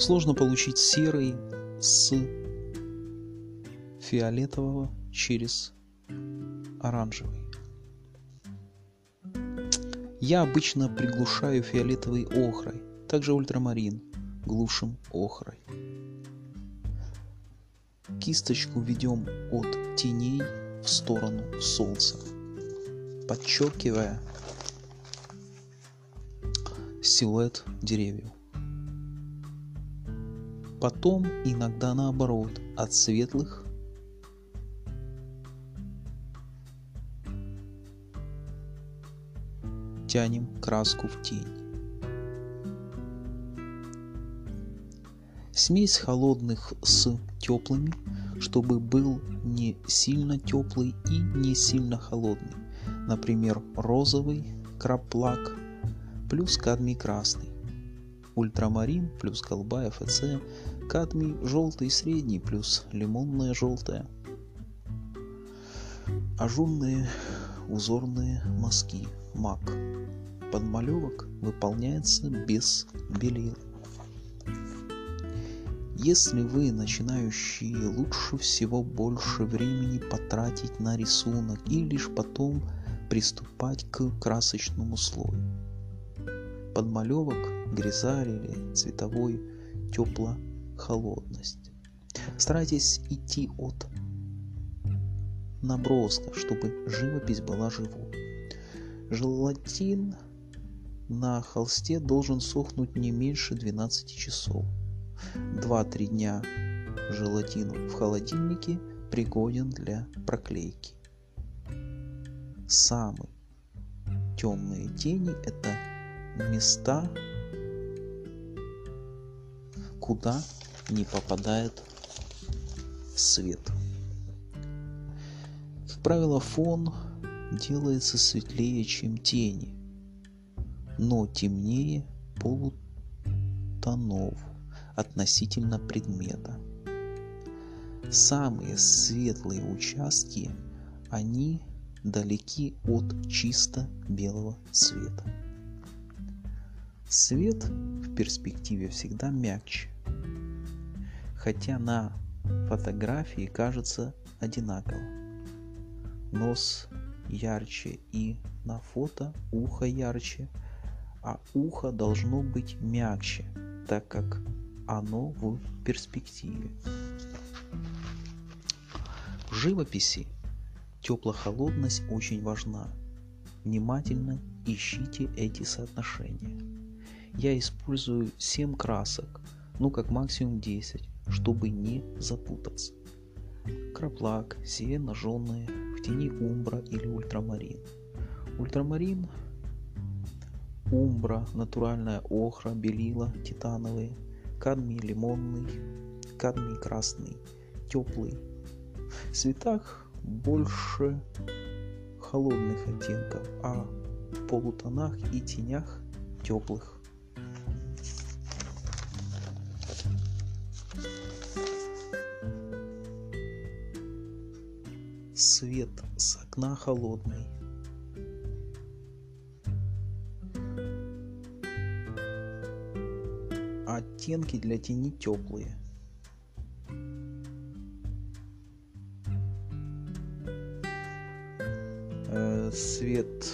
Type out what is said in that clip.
Сложно получить серый с фиолетового через оранжевый. Я обычно приглушаю фиолетовый охрой, также ультрамарин глушим охрой. Кисточку ведем от теней в сторону солнца, подчеркивая силуэт деревьев. Потом иногда наоборот, от светлых тянем краску в тень. Смесь холодных с теплыми, чтобы был не сильно теплый и не сильно холодный. Например, розовый краплак плюс кадмий красный. Ультрамарин плюс голубая ФЦ, кадмий желтый средний плюс лимонная желтая. Ажурные узорные мазки мак подмалевок выполняется без белил. Если вы начинающие, лучше всего больше времени потратить на рисунок и лишь потом приступать к красочному слою. Подмалевок, грязарь или цветовой тепло-холодность. Старайтесь идти от наброска, чтобы живопись была живой. Желатин на холсте должен сохнуть не меньше 12 часов. 2-3 дня желатин в холодильнике пригоден для проклейки. Самые темные тени – это места, куда не попадает свет. Как правило, фон делается светлее, чем тени, но темнее полутонов относительно предмета. Самые светлые участки, они далеки от чисто белого цвета. Свет в перспективе всегда мягче, хотя на фотографии кажется одинаково. Нос ярче и на фото ухо ярче, а ухо должно быть мягче, так как оно в перспективе. В живописи тепло-холодность очень важна. Внимательно ищите эти соотношения. Я использую 7 красок, ну как максимум 10, чтобы не запутаться. Краплак, сиена жженые, в тени умбра или ультрамарин. Ультрамарин, умбра, натуральная охра, белила, титановые, кадмий лимонный, кадмий красный, теплый. В цветах больше холодных оттенков, а в полутонах и тенях теплых. Свет с окна холодный. Оттенки для тени теплые. Э, свет